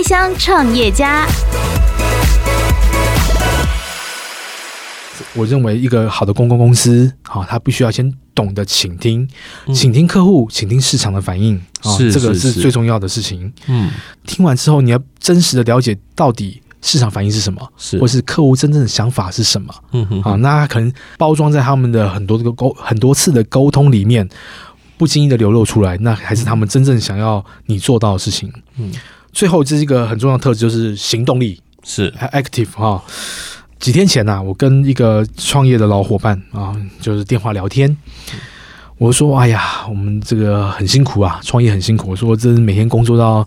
开箱创业家。我认为一个好的公共公司，好，他必须要先懂得倾听，倾听客户，倾听市场的反应，啊，这个是最重要的事情。嗯，听完之后，你要真实的了解到底市场反应是什么，是，或是客户真正的想法是什么。嗯哼，啊，那可能包装在他们的很多这个沟很多次的沟通里面，不经意的流露出来，那还是他们真正想要你做到的事情。嗯，最后这是一个很重要的特质，就是行动力，是 active 哈。几天前呐、啊，我跟一个创业的老伙伴啊，就是电话聊天，我说：“哎呀，我们这个很辛苦啊，创业很辛苦。”我说：“这是每天工作到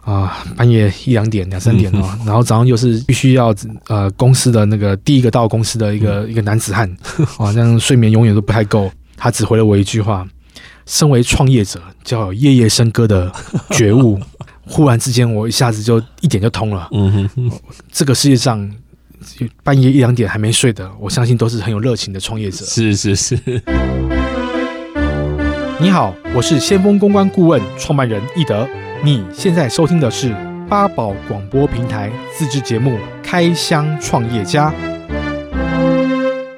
啊半夜一两点、两三点哦，然后早上又是必须要呃公司的那个第一个到公司的一个一个男子汉啊，这样睡眠永远都不太够。”他只回了我一句话：“身为创业者，就要有夜夜笙歌的觉悟。” 忽然之间，我一下子就一点就通了。嗯哼，这个世界上。半夜一两点还没睡的，我相信都是很有热情的创业者。是是是。你好，我是先锋公关顾问创办人易德。你现在收听的是八宝广播平台自制节目《开箱创业家》。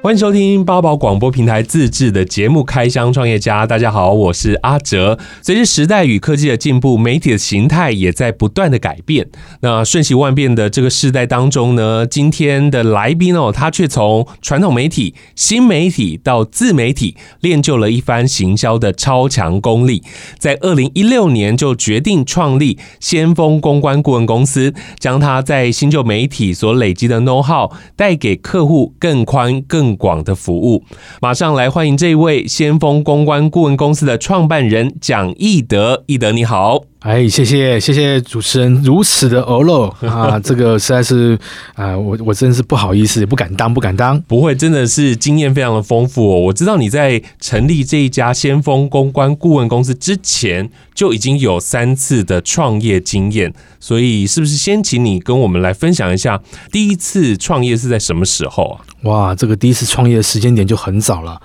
欢迎收听八宝广播平台自制的节目《开箱创业家》。大家好，我是阿哲。随着时代与科技的进步，媒体的形态也在不断的改变。那瞬息万变的这个时代当中呢，今天的来宾哦，他却从传统媒体、新媒体到自媒体，练就了一番行销的超强功力。在二零一六年就决定创立先锋公关顾问公司，将他在新旧媒体所累积的 know how 带给客户更宽更广的服务，马上来欢迎这一位先锋公关顾问公司的创办人蒋义德。义德你好。哎，谢谢谢谢主持人如此的欧露 啊，这个实在是啊，我我真是不好意思，也不敢当，不敢当。不会，真的是经验非常的丰富哦。我知道你在成立这一家先锋公关顾问公司之前，就已经有三次的创业经验，所以是不是先请你跟我们来分享一下第一次创业是在什么时候啊？哇，这个第一次创业的时间点就很早了。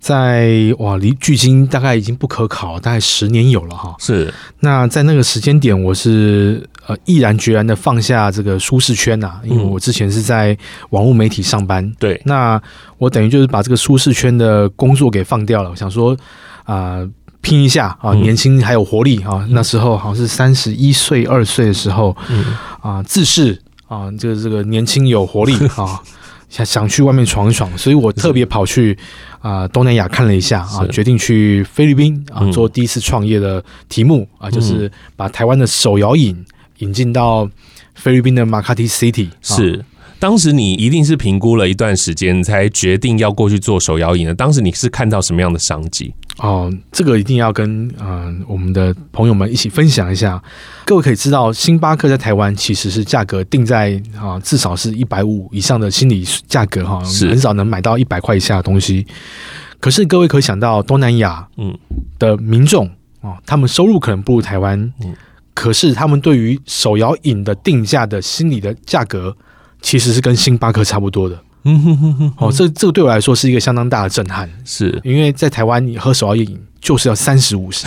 在哇，离距今大概已经不可考，大概十年有了哈。是，那在那个时间点，我是呃毅然决然的放下这个舒适圈呐、啊，因为我之前是在网络媒体上班。嗯、对，那我等于就是把这个舒适圈的工作给放掉了。我想说啊、呃，拼一下啊，年轻还有活力啊。嗯、那时候好像是三十一岁二岁的时候，嗯啊，自视啊，这个这个年轻有活力啊。想想去外面闯一闯，所以我特别跑去啊、呃、东南亚看了一下啊，决定去菲律宾啊做第一次创业的题目啊，就是把台湾的手摇饮引进到菲律宾的马卡蒂 City。是，当时你一定是评估了一段时间才决定要过去做手摇饮的。当时你是看到什么样的商机？哦，这个一定要跟嗯、呃、我们的朋友们一起分享一下。各位可以知道，星巴克在台湾其实是价格定在啊至少是一百五以上的心理价格哈，很少能买到一百块以下的东西。可是各位可以想到，东南亚嗯的民众啊，他们收入可能不如台湾，嗯，可是他们对于手摇饮的定价的心理的价格，其实是跟星巴克差不多的。嗯哼哼哼，哦，这这个对我来说是一个相当大的震撼，是因为在台湾你喝手摇饮。就是要三十五十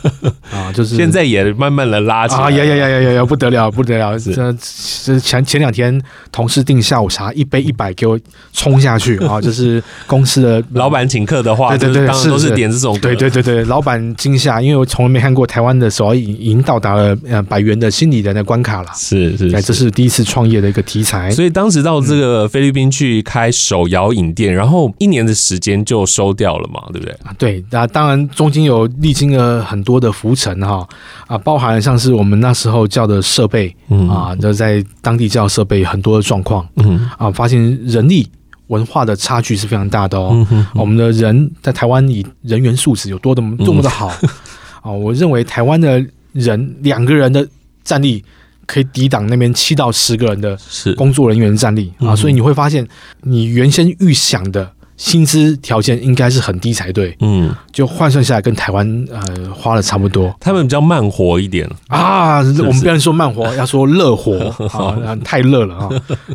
啊，就是现在也慢慢的拉起来啊，呀呀呀呀呀，不得了不得了！这这前前两天同事订下午茶，一杯一百给我冲下去 啊！就是公司的老板请客的话，对对都是点这种，对对对对，老板惊吓，因为我从来没看过台湾的手摇饮已经到达了呃百元的心理的那关卡了，是是，这是第一次创业的一个题材。所以当时到这个菲律宾去开手摇饮店，然后一年的时间就收掉了嘛，对不对？啊对，那当然。中间有历经了很多的浮沉哈啊，包含了像是我们那时候叫的设备啊，就在当地叫设备很多的状况，嗯啊，发现人力文化的差距是非常大的哦。我们的人在台湾以人员素质有多的多么的好 啊？我认为台湾的人两个人的战力可以抵挡那边七到十个人的工作人员战力啊，所以你会发现你原先预想的。薪资条件应该是很低才对，嗯，就换算下来跟台湾呃花了差不多。他们比较慢活一点啊，是是我们不要说慢活，要说热活啊，太热了啊，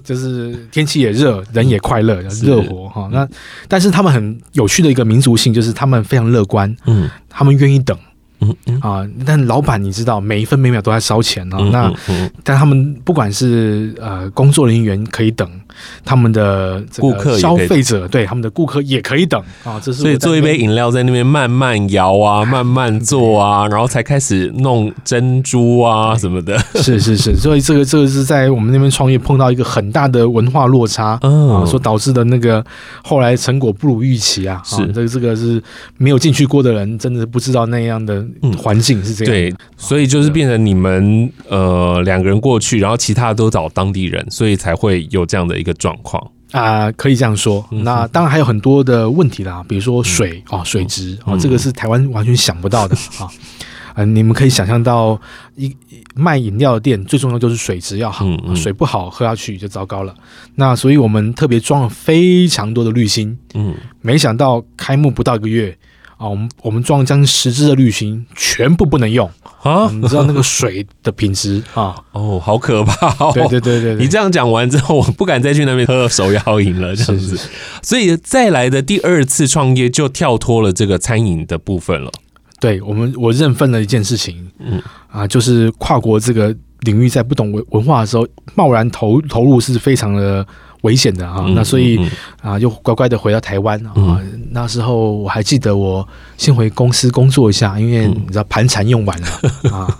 就是天气也热，人也快乐，热活哈。那但是他们很有趣的一个民族性，就是他们非常乐观，嗯，他们愿意等。嗯嗯啊，但老板你知道，每一分每秒都在烧钱啊。那但他们不管是呃工作人员可以等，他们的顾客消费者对他们的顾客也可以等啊。这是所以做一杯饮料在那边慢慢摇啊，慢慢做啊，然后才开始弄珍珠啊什么的。是是是，所以这个这个是在我们那边创业碰到一个很大的文化落差啊，所导致的那个后来成果不如预期啊。是这个这个是没有进去过的人真的不知道那样的环境是这样。对，所以就是变成你们呃两个人过去，然后其他都找当地人，所以才会有这样的一个状况啊，可以这样说。那当然还有很多的问题啦，比如说水啊，水质啊，这个是台湾完全想不到的啊。嗯，你们可以想象到一卖饮料的店最重要就是水质要好，水不好喝下去就糟糕了。那所以我们特别装了非常多的滤芯，嗯，没想到开幕不到一个月。啊，我们我们装将近十支的滤芯，全部不能用啊！你知道那个水的品质啊？哦，好可怕！哦！对对对对，你这样讲完之后，我不敢再去那边喝手摇饮了，这样子。是是是，所以再来的第二次创业就跳脱了这个餐饮的部分了。对我们，我认分了一件事情，嗯啊，就是跨国这个领域，在不懂文文化的时候，贸然投投入是非常的。危险的啊，那所以啊，又乖乖的回到台湾啊。那时候我还记得，我先回公司工作一下，因为你知道盘缠用完了 啊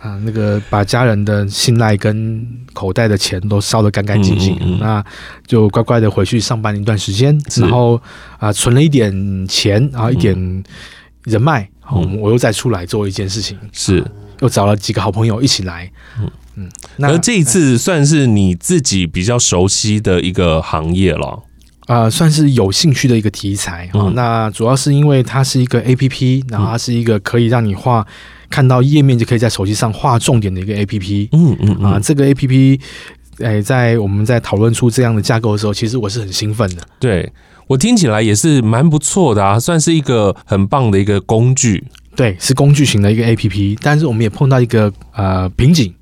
啊，那个把家人的信赖跟口袋的钱都烧得干干净净，那就乖乖的回去上班一段时间，然后啊存了一点钱，然后一点人脉，我又再出来做一件事情，是。又找了几个好朋友一起来。嗯，那这一次算是你自己比较熟悉的一个行业了，啊、呃，算是有兴趣的一个题材啊。嗯、那主要是因为它是一个 APP，然后它是一个可以让你画看到页面就可以在手机上画重点的一个 APP。嗯嗯啊，这个 APP，哎，在我们在讨论出这样的架构的时候，其实我是很兴奋的。对，我听起来也是蛮不错的啊，算是一个很棒的一个工具。对，是工具型的一个 APP，但是我们也碰到一个呃瓶颈。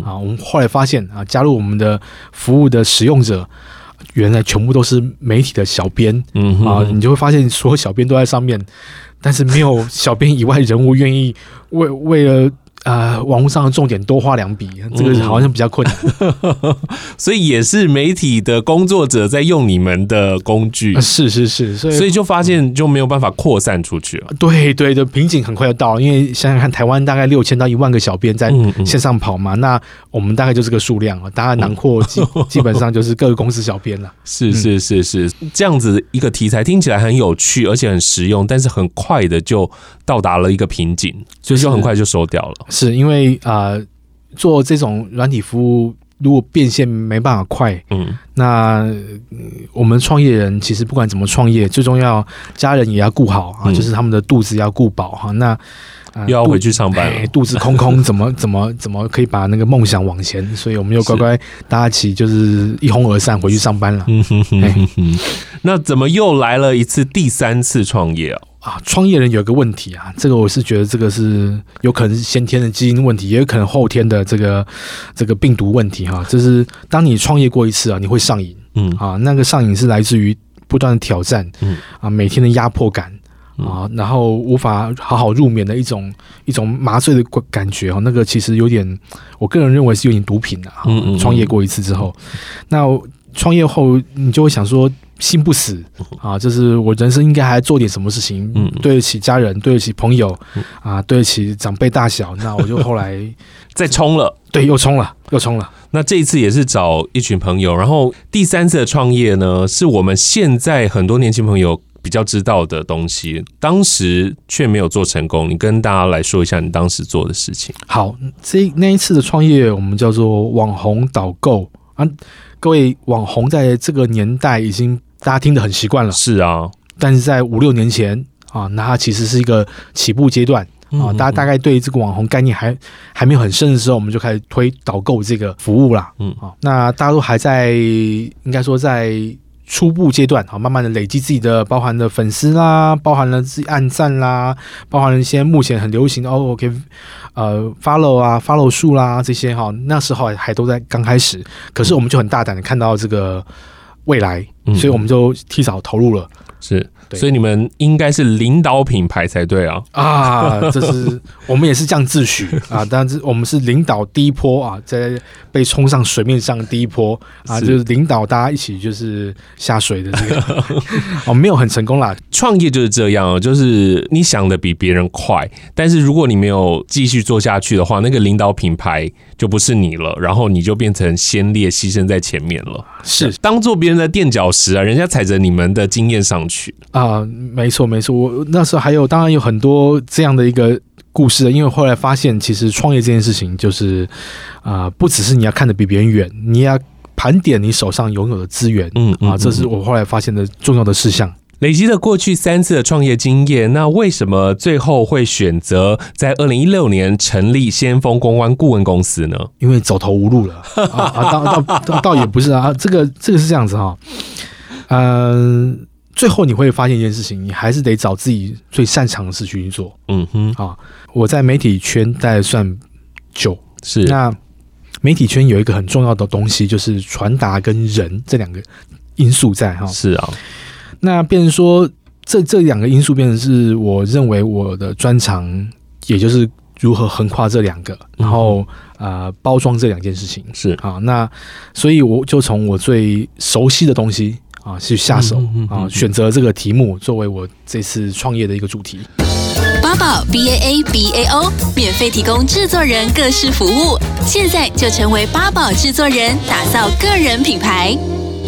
啊，我们后来发现啊，加入我们的服务的使用者，原来全部都是媒体的小编，嗯啊，你就会发现所有小编都在上面，但是没有小编以外人物愿意为为了。呃，网络上的重点多花两笔，这个好像比较困难，嗯、所以也是媒体的工作者在用你们的工具，是是是，所以所以就发现就没有办法扩散出去了。对对的，瓶颈很快就到了，因为想想看，台湾大概六千到一万个小编在线上跑嘛，嗯嗯，那我们大概就是个数量啊，大概囊括基 基本上就是各个公司小编了。是是是是，这样子一个题材听起来很有趣，而且很实用，但是很快的就到达了一个瓶颈，所以就很快就收掉了。是因为啊、呃，做这种软体服务，如果变现没办法快，嗯，那、呃、我们创业人其实不管怎么创业，最重要家人也要顾好啊，嗯、就是他们的肚子要顾饱哈。那、呃、又要回去上班了，肚子空空，怎么怎么怎么可以把那个梦想往前？所以我们又乖乖大家一起就是一哄而散回去上班了。嗯哼哼哼哼，那怎么又来了一次第三次创业啊？啊，创业人有一个问题啊，这个我是觉得这个是有可能是先天的基因问题，也有可能后天的这个这个病毒问题哈。就是当你创业过一次啊，你会上瘾，嗯啊，那个上瘾是来自于不断的挑战，嗯啊，每天的压迫感啊，然后无法好好入眠的一种一种麻醉的感觉哈。那个其实有点，我个人认为是有点毒品的哈。创业过一次之后，那创业后你就会想说。心不死啊，就是我人生应该还做点什么事情，嗯，对得起家人，对得起朋友，啊，对得起长辈大小，那我就后来 再冲了，对，又冲了，又冲了。那这一次也是找一群朋友，然后第三次的创业呢，是我们现在很多年轻朋友比较知道的东西，当时却没有做成功。你跟大家来说一下你当时做的事情。好，这那一次的创业，我们叫做网红导购啊，各位网红在这个年代已经。大家听得很习惯了，是啊，但是在五六年前啊，那它其实是一个起步阶段啊，大家大概对这个网红概念还还没有很深的时候，我们就开始推导购这个服务啦。嗯啊，那大家都还在应该说在初步阶段好，慢慢的累积自己的包含的粉丝啦，包含了自己暗赞啦，包含了一些目前很流行的哦，OK，呃，follow 啊，follow 数啦这些哈，那时候还都在刚开始，可是我们就很大胆的看到这个。未来，所以我们就提早投入了。是所以你们应该是领导品牌才对啊！啊，这是 我们也是这样自诩啊，但是我们是领导第一波啊，在被冲上水面上第一波啊，就是领导大家一起就是下水的这个。哦，没有很成功啦。创业就是这样，就是你想的比别人快，但是如果你没有继续做下去的话，那个领导品牌就不是你了，然后你就变成先烈牺牲在前面了，是。当做别人的垫脚石啊，人家踩着你们的经验上去。啊，没错没错，我那时候还有当然有很多这样的一个故事，因为后来发现其实创业这件事情就是啊，不只是你要看得比别人远，你要盘点你手上拥有的资源，嗯啊，这是我后来发现的重要的事项。累积了过去三次的创业经验，那为什么最后会选择在二零一六年成立先锋公关顾问公司呢？因为走投无路了 啊！啊，倒倒倒倒也不是啊，这个这个是这样子哈，嗯、呃，最后你会发现一件事情，你还是得找自己最擅长的事去做。嗯哼，啊，我在媒体圈待了算久，是那媒体圈有一个很重要的东西，就是传达跟人这两个因素在哈。是啊。那变成说，这这两个因素变成是我认为我的专长，也就是如何横跨这两个，然后呃包装这两件事情是啊。那所以我就从我最熟悉的东西啊去下手啊，选择这个题目作为我这次创业的一个主题。八宝 B A A B A O 免费提供制作人各式服务，现在就成为八宝制作人，打造个人品牌。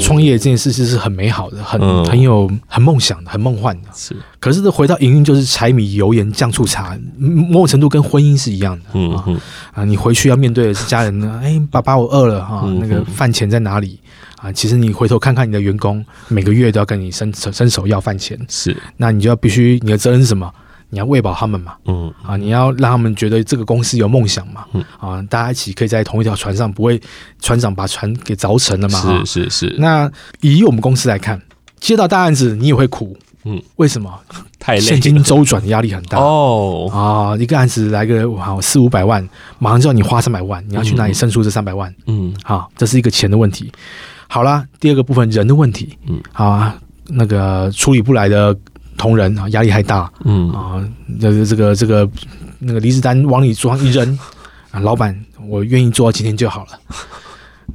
创业这件事情是很美好的，很很有很梦想的，很梦幻的。是，可是这回到营运就是柴米油盐酱醋茶，某种程度跟婚姻是一样的。嗯嗯啊，你回去要面对的是家人呢。哎，爸爸，我饿了哈，那个饭钱在哪里啊？其实你回头看看你的员工，每个月都要跟你伸伸手要饭钱。是，那你就要必须你的责任是什么？你要喂饱他们嘛，嗯啊，你要让他们觉得这个公司有梦想嘛，嗯啊，大家一起可以在同一条船上，不会船长把船给凿沉了嘛？是是是。那以我们公司来看，接到大案子你也会苦，嗯，为什么？太累，现金周转的压力很大哦啊，一个案子来个好四五百万，马上就要你花三百万，你要去哪里生出这三百万？嗯，好，这是一个钱的问题。好啦，第二个部分人的问题，嗯，好啊，那个处理不来的。同仁啊，压力太大，嗯啊，这个这个这个那个离职单往你桌上一扔啊，老板，我愿意做到今天就好了。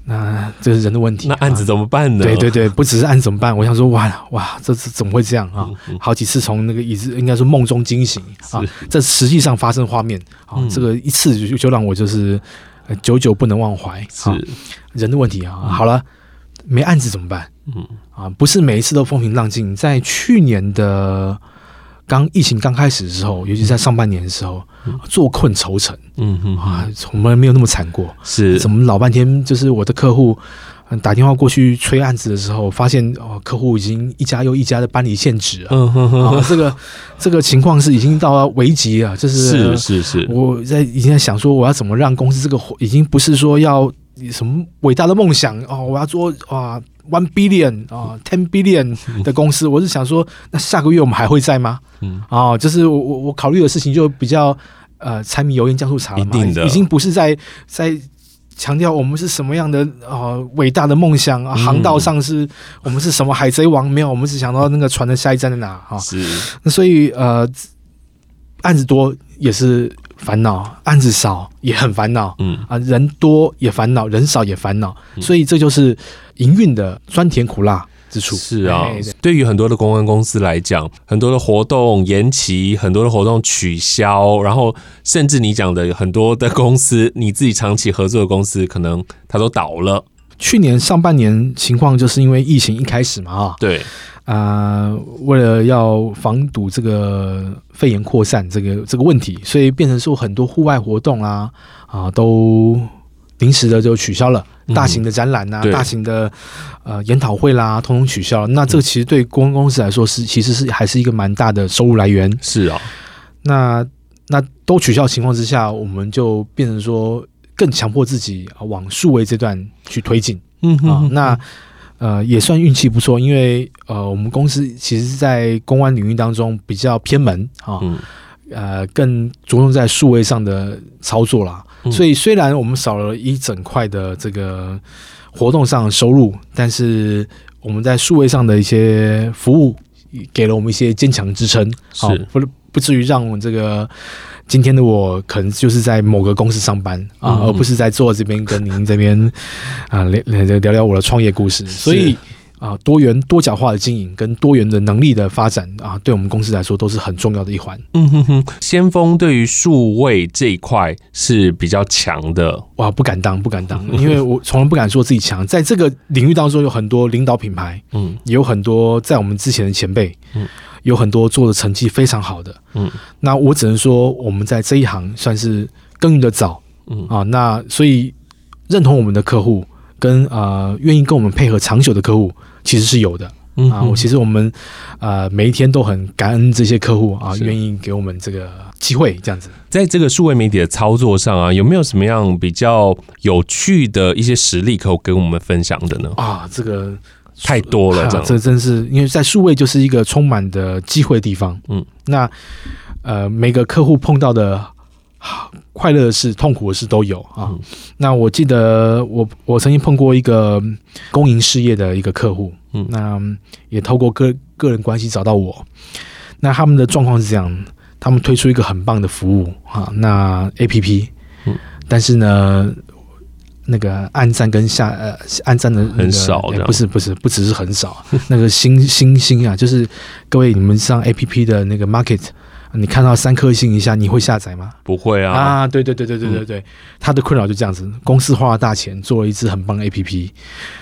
那这是人的问题，那案子怎么办呢？对对对，不只是案子怎么办？我想说，哇哇，这次怎么会这样啊？好几次从那个椅子，应该说梦中惊醒啊，这实际上发生画面啊，这个一次就就让我就是久久不能忘怀。是人的问题啊。好了，没案子怎么办？嗯啊，不是每一次都风平浪静。在去年的刚疫情刚开始的时候，尤其在上半年的时候，坐困愁城。嗯嗯啊，从来没有那么惨过。是，怎么老半天就是我的客户打电话过去催案子的时候，发现哦，客户已经一家又一家的搬离现址了。嗯哼哼，啊，这个这个情况是已经到了危急了。就是是是是，我在已经在想说，我要怎么让公司这个已经不是说要什么伟大的梦想哦，我要做啊。One billion 啊，ten billion 的公司，我是想说，那下个月我们还会在吗？嗯，啊，就是我我我考虑的事情就比较呃柴米油盐酱醋茶了嘛，已经不是在在强调我们是什么样的啊伟大的梦想啊，航道上是我们是什么海贼王没有，我们只想到那个船的下一站在哪啊？是，那所以呃案子多也是烦恼，案子少也很烦恼，嗯。啊人多也烦恼，人少也烦恼，所以这就是。营运的酸甜苦辣之处。是啊，对于很多的公关公司来讲，很多的活动延期，很多的活动取消，然后甚至你讲的很多的公司，你自己长期合作的公司，可能它都倒了。去年上半年情况就是因为疫情一开始嘛，啊，对，啊，为了要防堵这个肺炎扩散这个这个问题，所以变成说很多户外活动啊啊都。临时的就取消了，大型的展览呐、啊，嗯、大型的呃研讨会啦，通通取消了。那这个其实对公关公司来说是，其实是还是一个蛮大的收入来源。是啊、哦，那那都取消的情况之下，我们就变成说更强迫自己往数位这段去推进。嗯哼啊，那呃也算运气不错，因为呃我们公司其实是在公安领域当中比较偏门啊，嗯、呃更着重在数位上的操作啦。所以虽然我们少了一整块的这个活动上的收入，但是我们在数位上的一些服务给了我们一些坚强支撑，是，不不至于让我们这个今天的我可能就是在某个公司上班啊，嗯、而不是在坐这边跟您这边 啊聊聊聊我的创业故事，所以。啊，多元多角化的经营跟多元的能力的发展啊，对我们公司来说都是很重要的一环。嗯哼哼，先锋对于数位这一块是比较强的。哇，不敢当，不敢当，因为我从来不敢说自己强。在这个领域当中，有很多领导品牌，嗯，也有很多在我们之前的前辈，嗯，有很多做的成绩非常好的，嗯，那我只能说我们在这一行算是耕耘的早，嗯啊，那所以认同我们的客户跟呃愿意跟我们配合长久的客户。其实是有的啊，我其实我们呃每一天都很感恩这些客户啊，愿意给我们这个机会，这样子。在这个数位媒体的操作上啊，有没有什么样比较有趣的一些实例可以跟我们分享的呢？啊，这个太多了，这样，这真是因为在数位就是一个充满的机会的地方。嗯，那呃每个客户碰到的。快乐的事、痛苦的事都有啊。嗯、那我记得我我曾经碰过一个公营事业的一个客户，嗯，那也透过个个人关系找到我。那他们的状况是这样，他们推出一个很棒的服务啊，那 APP，嗯，但是呢，那个暗战跟下呃暗战的、那个、很少，不是不是不只是很少，那个星星星啊，就是各位你们上 APP 的那个 Market。你看到三颗星一下，你会下载吗？不会啊！啊，对对对对对对对，嗯、他的困扰就这样子。公司花了大钱做了一支很棒的 APP，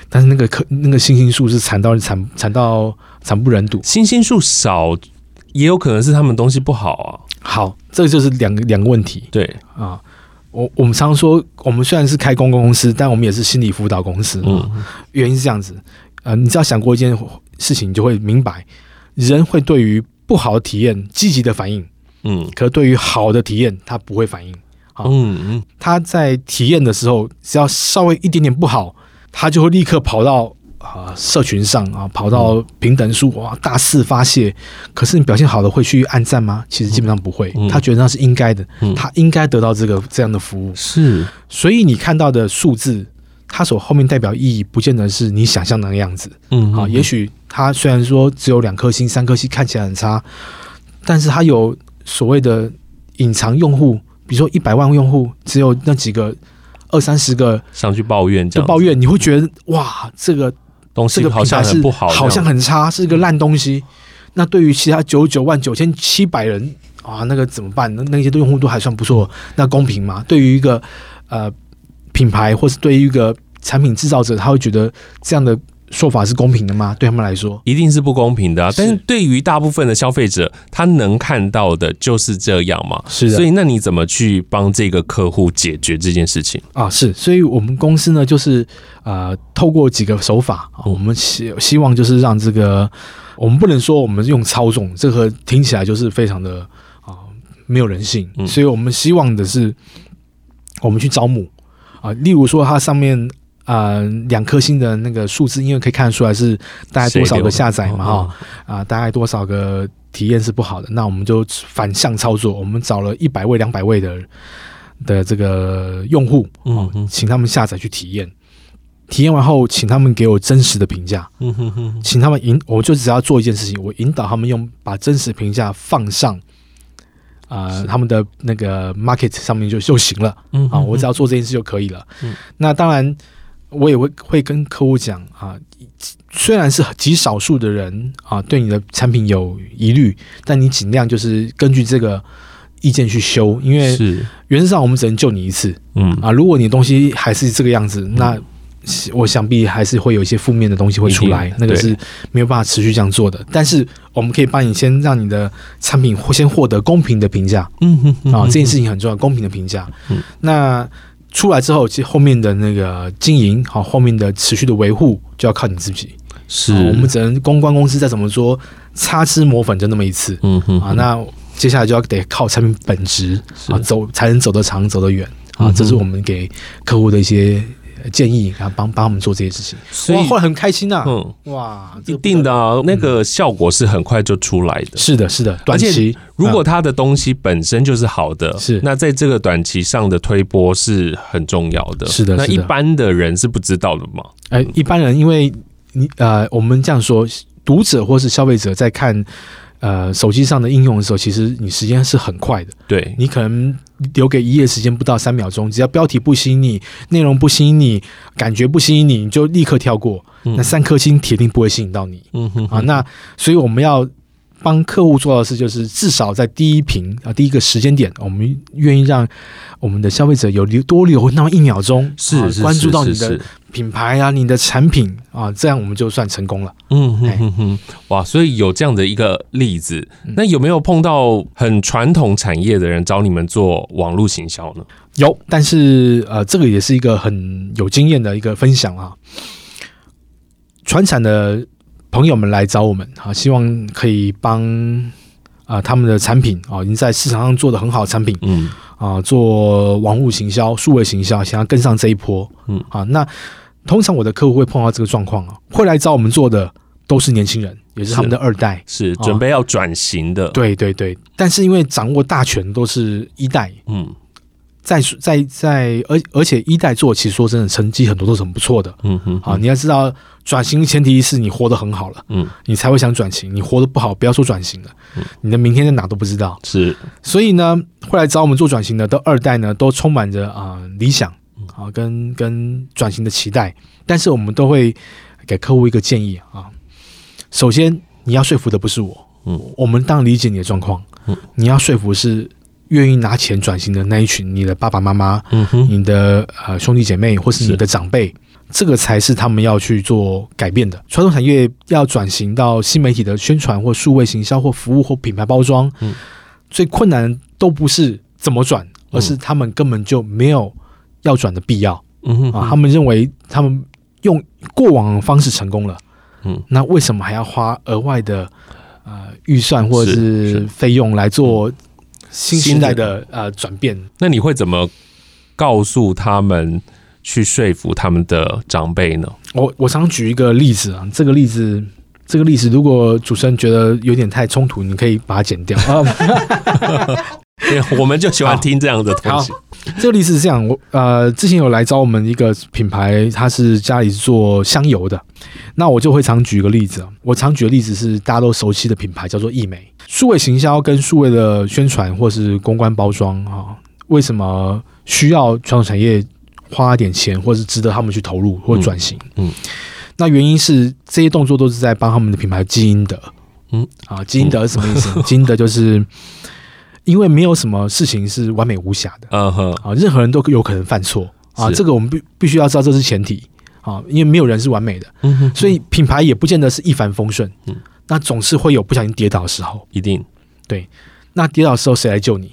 但是那个颗那个星星数是惨到惨惨到惨不忍睹。星星数少，也有可能是他们东西不好啊。好，这个就是两个两个问题。对啊，我我们常说，我们虽然是开公共公司，但我们也是心理辅导公司。嗯，原因是这样子。呃，你只要想过一件事情，你就会明白，人会对于。不好的体验，积极的反应，嗯，可对于好的体验，他不会反应，嗯嗯，他在体验的时候，只要稍微一点点不好，他就会立刻跑到啊、呃、社群上啊，跑到平等数哇大肆发泄。可是你表现好的会去按赞吗？其实基本上不会，嗯、他觉得那是应该的，嗯、他应该得到这个这样的服务。是，所以你看到的数字，它所后面代表意义，不见得是你想象的那个样子，嗯啊，也许。它虽然说只有两颗星、三颗星，看起来很差，但是它有所谓的隐藏用户，比如说一百万用户，只有那几个二三十个上去抱怨，就抱怨，你会觉得哇，这个东西好像很不好，好像很差，是一个烂东西。那对于其他九十九万九千七百人啊，那个怎么办？那那些用户都还算不错，那公平吗？对于一个呃品牌，或是对于一个产品制造者，他会觉得这样的。说法是公平的吗？对他们来说，一定是不公平的啊。但是对于大部分的消费者，他能看到的就是这样嘛？是的。所以，那你怎么去帮这个客户解决这件事情啊？是，所以我们公司呢，就是呃，透过几个手法，我们希希望就是让这个，我们不能说我们用操纵，这个听起来就是非常的啊没有人性。所以我们希望的是，我们去招募啊，例如说它上面。呃，两颗星的那个数字，因为可以看得出来是大概多少个下载嘛，哈，啊、呃，大概多少个体验是不好的，那我们就反向操作，我们找了一百位、两百位的的这个用户，嗯，请他们下载去体验，体验完后，请他们给我真实的评价，嗯哼哼，请他们引，我就只要做一件事情，我引导他们用把真实评价放上，啊、呃，他们的那个 market 上面就就行了，嗯哼，啊，我只要做这件事就可以了，嗯，那当然。我也会会跟客户讲啊，虽然是极少数的人啊对你的产品有疑虑，但你尽量就是根据这个意见去修，因为是。原则上我们只能救你一次，嗯。啊，如果你的东西还是这个样子，那我想必还是会有一些负面的东西会出来，那个是没有办法持续这样做的。但是我们可以帮你先让你的产品先获得公平的评价，嗯嗯啊，这件事情很重要，公平的评价，嗯，那。出来之后，其实后面的那个经营，好，后面的持续的维护就要靠你自己。是，我们只能公关公司再怎么说，擦脂抹粉就那么一次。嗯啊，那接下来就要得靠产品本质啊，走才能走得长，走得远啊。这是我们给客户的一些。建议啊，帮帮我们做这些事情，所以后来很开心呐、啊。嗯，哇，一定的、啊，那个效果是很快就出来的。是的，是的，短期如果他的东西本身就是好的，是那在这个短期上的推波是很重要的。是的，那一般的人是不知道的吗？哎，一般人因为你呃，我们这样说，读者或是消费者在看呃手机上的应用的时候，其实你时间是很快的。对，你可能留给一页时间不到三秒钟，只要标题不吸引你，内容不吸引你，感觉不吸引你，你就立刻跳过。嗯、那三颗星铁定不会吸引到你。嗯哼，哼啊，那所以我们要。帮客户做到的事就是，至少在第一屏啊，第一个时间点，我们愿意让我们的消费者有留多留那么一秒钟，是关注到你的品牌啊，你的产品啊，这样我们就算成功了。嗯哼哼哼，哇，所以有这样的一个例子，那有没有碰到很传统产业的人找你们做网络行销呢？有，但是呃，这个也是一个很有经验的一个分享啊，传产的。朋友们来找我们啊，希望可以帮啊他们的产品啊，已经在市场上做的很好的产品，嗯。啊，做网络行销、数位行销，想要跟上这一波，嗯。啊，那通常我的客户会碰到这个状况啊，会来找我们做的都是年轻人，也是他们的二代，是，是准备要转型的，对对对，但是因为掌握大权都是一代，嗯。在在在，而而且一代做，其实说真的，成绩很多都是很不错的。嗯哼，啊，你要知道，转型的前提是你活得很好了，嗯，你才会想转型。你活得不好，不要说转型了，嗯，你的明天在哪都不知道。是，所以呢，会来找我们做转型的，都二代呢，都充满着啊理想啊，跟跟转型的期待。但是我们都会给客户一个建议啊，首先你要说服的不是我，嗯，我们当然理解你的状况，嗯，你要说服是。愿意拿钱转型的那一群，你的爸爸妈妈，嗯哼，你的呃兄弟姐妹，或是你的长辈，这个才是他们要去做改变的。传统产业要转型到新媒体的宣传或数位行销或服务或品牌包装，嗯，最困难的都不是怎么转，而是他们根本就没有要转的必要。嗯哼，啊，他们认为他们用过往的方式成功了，嗯，那为什么还要花额外的呃预算或者是费用来做？新时代的呃转变，那你会怎么告诉他们去说服他们的长辈呢？我我常举一个例子啊，这个例子，这个例子，如果主持人觉得有点太冲突，你可以把它剪掉啊。对，我们就喜欢听这样的东西。这个例子是这样，我呃之前有来找我们一个品牌，他是家里做香油的，那我就会常举一个例子啊。我常举的例子是大家都熟悉的品牌，叫做易美。数位行销跟数位的宣传或是公关包装啊，为什么需要传统产业花点钱，或是值得他们去投入或转型？嗯，那原因是这些动作都是在帮他们的品牌基因德。嗯啊，基因德是什么意思？基因德就是因为没有什么事情是完美无瑕的。嗯哼啊，任何人都有可能犯错啊，这个我们必必须要知道这是前提啊，因为没有人是完美的。嗯哼，所以品牌也不见得是一帆风顺。嗯。那总是会有不小心跌倒的时候，一定对。那跌倒的时候谁来救你？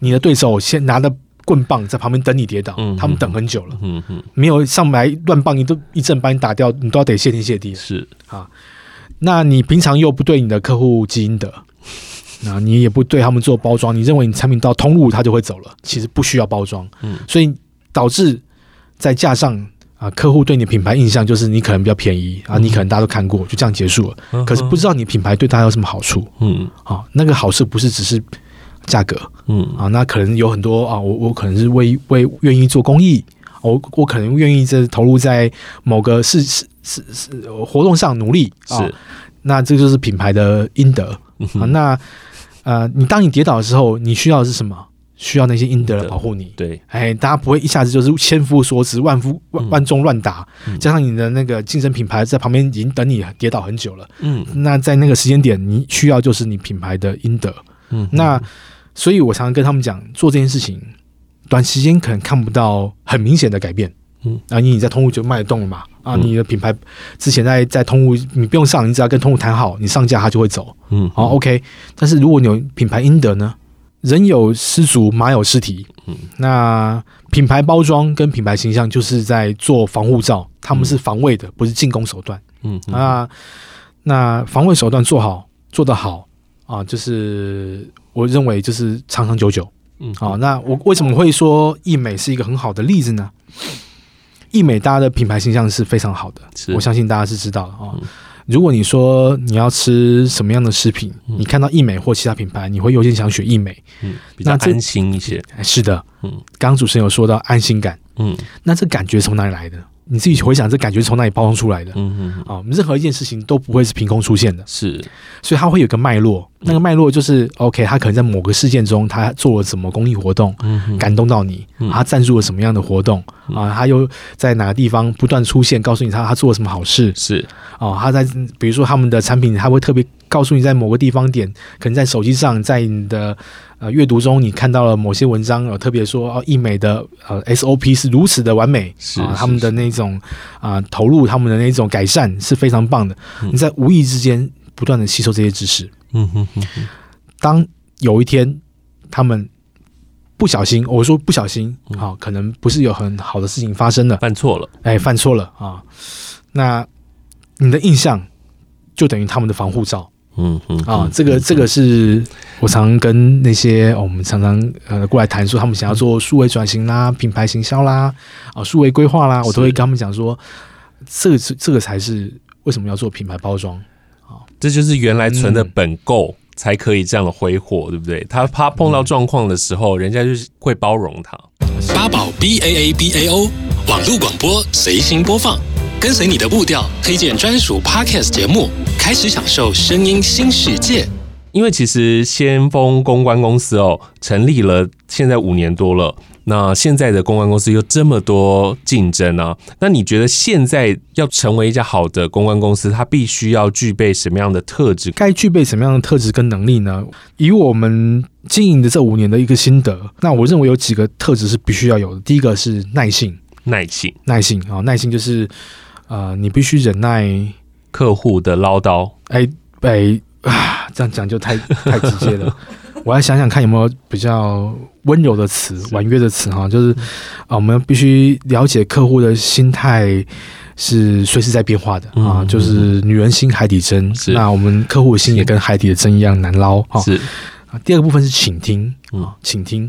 你的对手先拿着棍棒在旁边等你跌倒，嗯、他们等很久了，嗯哼，没有上来乱棒一都一阵把你打掉，你都要得谢天谢地。是啊，那你平常又不对你的客户积阴德，那你也不对他们做包装，你认为你产品到通路他就会走了，其实不需要包装，嗯，所以导致在架上。啊，客户对你品牌印象就是你可能比较便宜啊，你可能大家都看过，就这样结束了。嗯、可是不知道你品牌对大家有什么好处？嗯，啊，那个好处不是只是价格，嗯啊，那可能有很多啊，我我可能是为为愿意做公益，我我可能愿意在投入在某个是是是是活动上努力，啊、是，那这就是品牌的应得、嗯、啊。那呃，你当你跌倒的时候，你需要的是什么？需要那些阴德来保护你，对，哎，大家不会一下子就是千夫所指，万夫万万众乱打，嗯、加上你的那个竞争品牌在旁边已经等你跌倒很久了，嗯，那在那个时间点，你需要就是你品牌的阴德，嗯，那所以我常常跟他们讲，做这件事情，短时间可能看不到很明显的改变，嗯，啊，你你在通路就卖得动了嘛，啊，你的品牌之前在在通路你不用上，你只要跟通路谈好，你上架它就会走，嗯，好，OK，但是如果你有品牌应得呢？人有失足，马有失蹄。嗯，那品牌包装跟品牌形象就是在做防护罩，他们是防卫的，不是进攻手段。嗯，啊，那防卫手段做好，做得好啊，就是我认为就是长长久久。嗯，好，那我为什么会说易美是一个很好的例子呢？义美大家的品牌形象是非常好的，我相信大家是知道的啊。如果你说你要吃什么样的食品，嗯、你看到益美或其他品牌，你会优先想选益美，嗯，比较安心一些。是的，嗯，刚刚主持人有说到安心感，嗯，那这感觉从哪里来的？你自己回想，这感觉是从哪里包装出来的？嗯嗯啊，任何一件事情都不会是凭空出现的，是，所以它会有个脉络。那个脉络就是，OK，他可能在某个事件中，他做了什么公益活动，感动到你，他赞助了什么样的活动啊？他又在哪个地方不断出现，告诉你他他做了什么好事？是哦，他在比如说他们的产品，他会特别告诉你，在某个地方点，可能在手机上，在你的。呃，阅读中你看到了某些文章，有特别说哦，义美的呃 SOP 是如此的完美，是啊，他们的那种啊、呃、投入，他们的那种改善是非常棒的。嗯、你在无意之间不断的吸收这些知识，嗯哼哼哼。当有一天他们不小心，我说不小心，啊、哦，可能不是有很好的事情发生了，犯错了，哎，犯错了啊，那你的印象就等于他们的防护罩。嗯嗯啊，这个这个是我常跟那些、哦、我们常常呃过来谈说，他们想要做数位转型啦、品牌行销啦、啊数位规划啦，我都会跟他们讲说，这个是这个才是为什么要做品牌包装啊，这就是原来存的本够才可以这样的挥霍，对不对？他怕碰到状况的时候，人家就是会包容他。八宝 B A A B A O 网络广播随心播放。跟随你的步调，推荐专属 Podcast 节目，开始享受声音新世界。因为其实先锋公关公司哦，成立了现在五年多了。那现在的公关公司又这么多竞争啊，那你觉得现在要成为一家好的公关公司，它必须要具备什么样的特质？该具备什么样的特质跟能力呢？以我们经营的这五年的一个心得，那我认为有几个特质是必须要有的。第一个是耐性，耐性，耐性啊，耐性就是。呃，你必须忍耐客户的唠叨。哎哎啊，这样讲就太 太直接了。我要想想看有没有比较温柔的词、婉约的词哈。就是啊，我们必须了解客户的心态是随时在变化的啊。就是女人心海底针，那我们客户的心也跟海底的针一样难捞哈。是啊，第二个部分是倾听啊，倾听。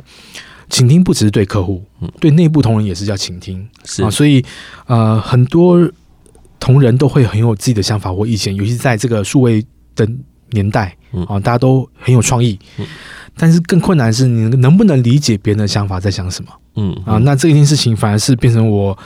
倾听不只是对客户，对内部同仁也是叫倾听。是啊，所以呃很多。同仁都会很有自己的想法或意见，尤其是在这个数位的年代啊，大家都很有创意。但是更困难的是，你能不能理解别人的想法在想什么？嗯啊，那这件事情反而是变成我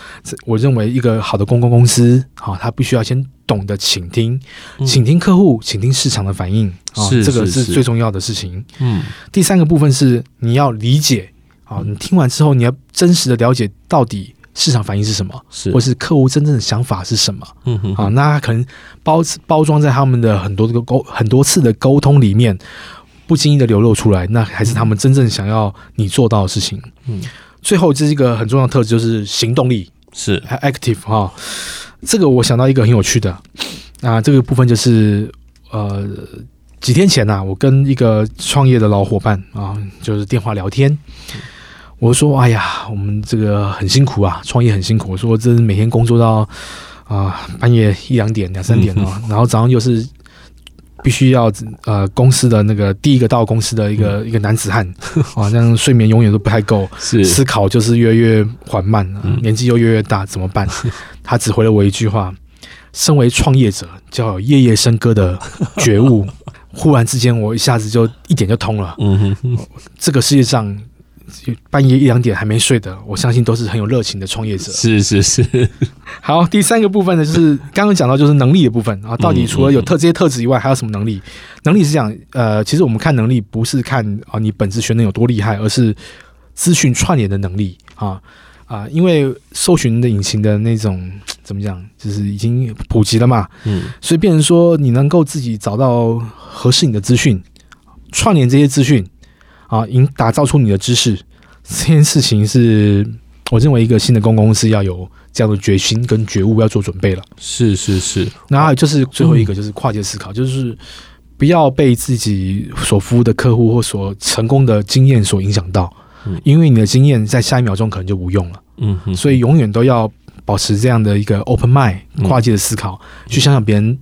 我认为一个好的公共公司啊，他必须要先懂得倾听，倾听客户，倾听市场的反应啊，这个是最重要的事情。嗯，第三个部分是你要理解啊，你听完之后你要真实的了解到底。市场反应是什么？是，或是客户真正的想法是什么？嗯哼，哼，啊，那可能包包装在他们的很多个沟很多次的沟通里面，不经意的流露出来，那还是他们真正想要你做到的事情。嗯，最后这是一个很重要的特质，就是行动力是 active 哈。这个我想到一个很有趣的啊，这个部分就是呃几天前呐、啊，我跟一个创业的老伙伴啊，就是电话聊天。我说：“哎呀，我们这个很辛苦啊，创业很辛苦。我说，这是每天工作到啊、呃、半夜一两点、两三点哦，嗯、然后早上又是必须要呃公司的那个第一个到公司的一个、嗯、一个男子汉啊，这样睡眠永远都不太够，是思考就是越来越缓慢，嗯、年纪又越来越大，怎么办？他只回了我一句话：身为创业者，就要有夜夜笙歌的觉悟。忽然之间，我一下子就一点就通了。嗯哼，这个世界上。”半夜一两点还没睡的，我相信都是很有热情的创业者。是是是。好，第三个部分呢，就是刚刚讲到就是能力的部分啊。到底除了有特这些特质以外，还有什么能力？能力是讲，呃，其实我们看能力不是看啊你本职学能有多厉害，而是资讯串联的能力啊啊。因为搜寻的引擎的那种怎么讲，就是已经普及了嘛。嗯。所以变成说，你能够自己找到合适你的资讯，串联这些资讯。啊，引打造出你的知识，这件事情是我认为一个新的公关公司要有这样的决心跟觉悟，要做准备了。是是是，然后就是最后一个就是跨界思考，嗯、就是不要被自己所服务的客户或所成功的经验所影响到，嗯、因为你的经验在下一秒钟可能就无用了。嗯哼，所以永远都要保持这样的一个 open mind 跨界的思考，嗯、去想想别人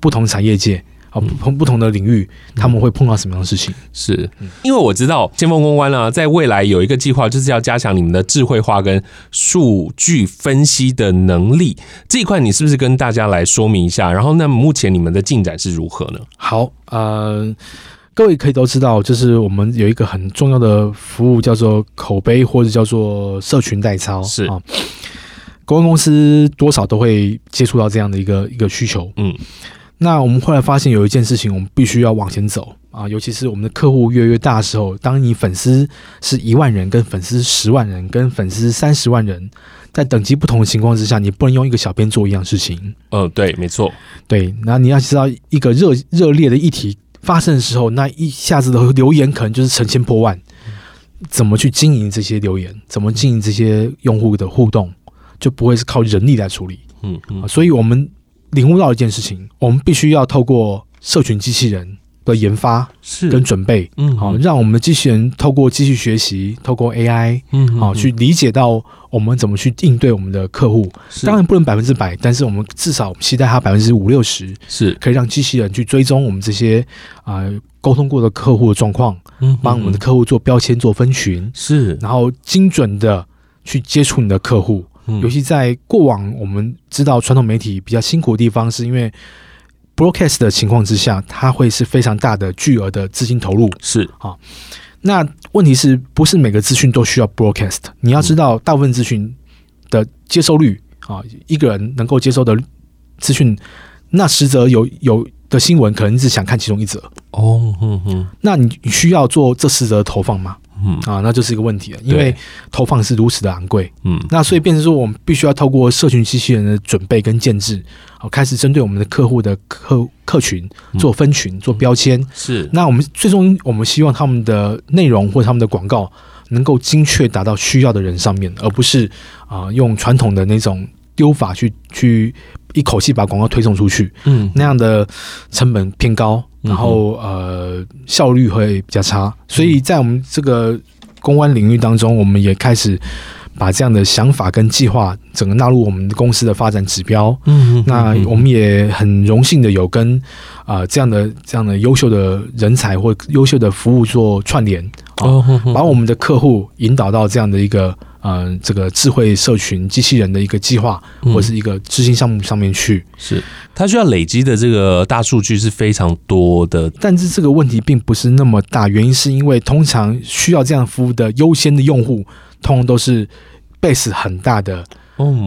不同产业界。啊，不同不同的领域，他们会碰到什么样的事情？是因为我知道先锋公关呢，在未来有一个计划，就是要加强你们的智慧化跟数据分析的能力。这一块你是不是跟大家来说明一下？然后，那目前你们的进展是如何呢？好，呃，各位可以都知道，就是我们有一个很重要的服务，叫做口碑或者叫做社群代操。是啊，公关公司多少都会接触到这样的一个一个需求。嗯，那我们后来发现有一件事情，我们必须要往前走啊，尤其是我们的客户越来越大的时候，当你粉丝是一万人，跟粉丝十万人，跟粉丝三十万人，在等级不同的情况之下，你不能用一个小编做一样事情。嗯、呃，对，没错，对。那你要知道，一个热热烈的议题发生的时候，那一下子的留言可能就是成千破万。怎么去经营这些留言？怎么经营这些用户的互动？就不会是靠人力来处理。嗯嗯。所以我们领悟到一件事情：我们必须要透过社群机器人的研发是跟准备，嗯，好，让我们的机器人透过机器学习，透过 AI，嗯，好，去理解到我们怎么去应对我们的客户。当然不能百分之百，但是我们至少期待它百分之五六十，是可以让机器人去追踪我们这些啊。沟通过的客户的状况，嗯，帮我们的客户做标签、做分群，是，然后精准的去接触你的客户。尤其在过往，我们知道传统媒体比较辛苦的地方，是因为 broadcast 的情况之下，它会是非常大的巨额的资金投入。是啊，那问题是不是每个资讯都需要 broadcast？你要知道，大部分资讯的接收率啊，一个人能够接收的资讯，那实则有有。的新闻可能只想看其中一则哦，嗯嗯，那你需要做这四则投放吗？嗯。啊，那就是一个问题了，因为投放是如此的昂贵，嗯，那所以变成说我们必须要透过社群机器人的准备跟建制，好开始针对我们的客户的客客群做分群、做标签，是。那我们最终我们希望他们的内容或者他们的广告能够精确打到需要的人上面，而不是啊用传统的那种。丢法去去一口气把广告推送出去，嗯，那样的成本偏高，然后呃效率会比较差，所以在我们这个公关领域当中，我们也开始把这样的想法跟计划整个纳入我们公司的发展指标，嗯，那我们也很荣幸的有跟啊、呃、这样的这样的优秀的人才或优秀的服务做串联，哦，把我们的客户引导到这样的一个。嗯、呃，这个智慧社群机器人的一个计划，或者是一个执行项目上面去，嗯、是。它需要累积的这个大数据是非常多的，但是这个问题并不是那么大，原因是因为通常需要这样服务的优先的用户，通常都是 base 很大的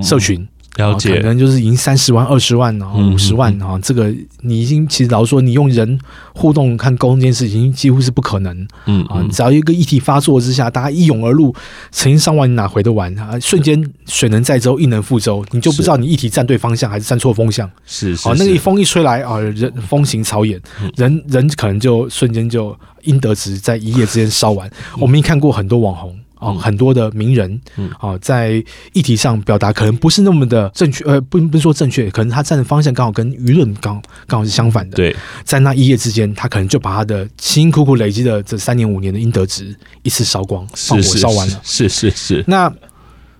社群。嗯了解，可能就是赢三十万、二十万，然后五十万啊，这个你已经其实老实说，你用人互动看沟通这件事情几乎是不可能。嗯啊，只要一个议题发作之下，大家一涌而入，成千上万，你哪回得完啊？瞬间水能载舟，亦能覆舟，你就不知道你议题站对方向还是站错风向。是是，那个一风一吹来啊，人风行草野，人人可能就瞬间就阴得值在一夜之间烧完。我们已经看过很多网红。啊，很多的名人，啊，在议题上表达可能不是那么的正确，呃，不不是说正确，可能他站的方向刚好跟舆论刚刚好是相反的。对，在那一夜之间，他可能就把他的辛辛苦苦累积的这三年五年的应得值一次烧光，放火烧完了。是是是。那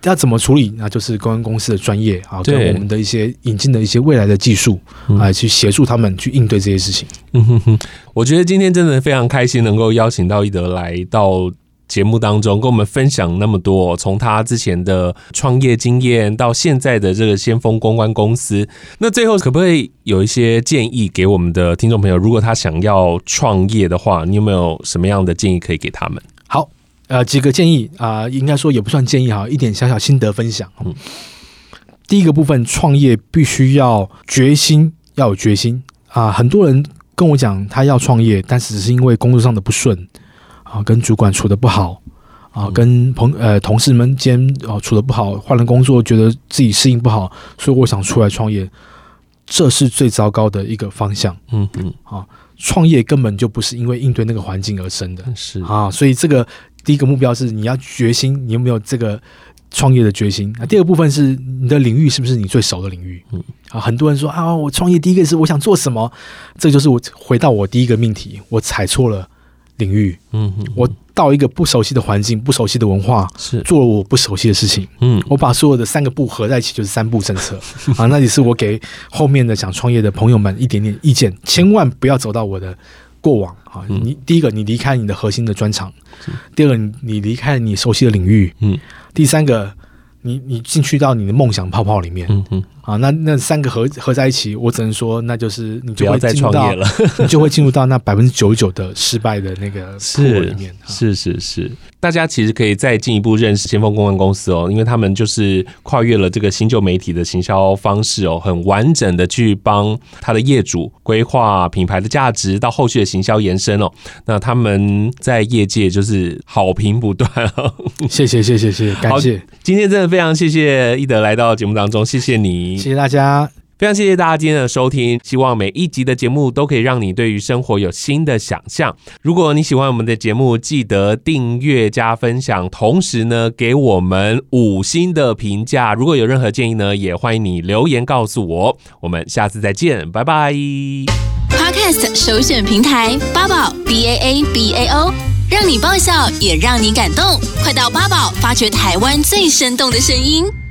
要怎么处理？那就是公关公司的专业啊，跟我们的一些引进的一些未来的技术啊，去协助他们去应对这些事情。嗯哼哼，我觉得今天真的非常开心，能够邀请到一德来到。节目当中跟我们分享那么多，从他之前的创业经验到现在的这个先锋公关公司，那最后可不可以有一些建议给我们的听众朋友？如果他想要创业的话，你有没有什么样的建议可以给他们？好，呃，几个建议啊、呃，应该说也不算建议哈，一点小小心得分享。嗯，第一个部分，创业必须要决心，要有决心啊、呃。很多人跟我讲他要创业，但是只是因为工作上的不顺。啊，跟主管处的不好，啊，跟朋呃同事们间啊处的不好，换了工作觉得自己适应不好，所以我想出来创业，这是最糟糕的一个方向。嗯嗯，啊，创业根本就不是因为应对那个环境而生的，是啊，所以这个第一个目标是你要决心，你有没有这个创业的决心？啊，第二个部分是你的领域是不是你最熟的领域？嗯，啊，很多人说啊，我创业第一个是我想做什么，这就是我回到我第一个命题，我踩错了。领域，嗯哼，我到一个不熟悉的环境，不熟悉的文化，是。做了我不熟悉的事情，嗯，我把所有的三个步合在一起，就是三步政策。啊。那也是我给后面的想创业的朋友们一点点意见，千万不要走到我的过往。啊。你第一个，你离开你的核心的专长；第二个，你离开你熟悉的领域；嗯，第三个，你你进去到你的梦想泡泡里面，嗯哼，啊，那那三个合合在一起，我只能说，那就是你就会进入到，你就会进入到那百分之九十九的失败的那个 破里面。是是是，大家其实可以再进一步认识先锋公关公司哦，因为他们就是跨越了这个新旧媒体的行销方式哦，很完整的去帮他的业主规划品牌的价值，到后续的行销延伸哦。那他们在业界就是好评不断哦。谢谢谢谢谢谢，感谢今天真的。非常谢谢一德来到节目当中，谢谢你，谢谢大家，非常谢谢大家今天的收听。希望每一集的节目都可以让你对于生活有新的想象。如果你喜欢我们的节目，记得订阅加分享，同时呢给我们五星的评价。如果有任何建议呢，也欢迎你留言告诉我。我们下次再见，拜拜。Podcast 首选平台八宝 B A A B A O。让你爆笑，也让你感动，快到八宝发掘台湾最生动的声音。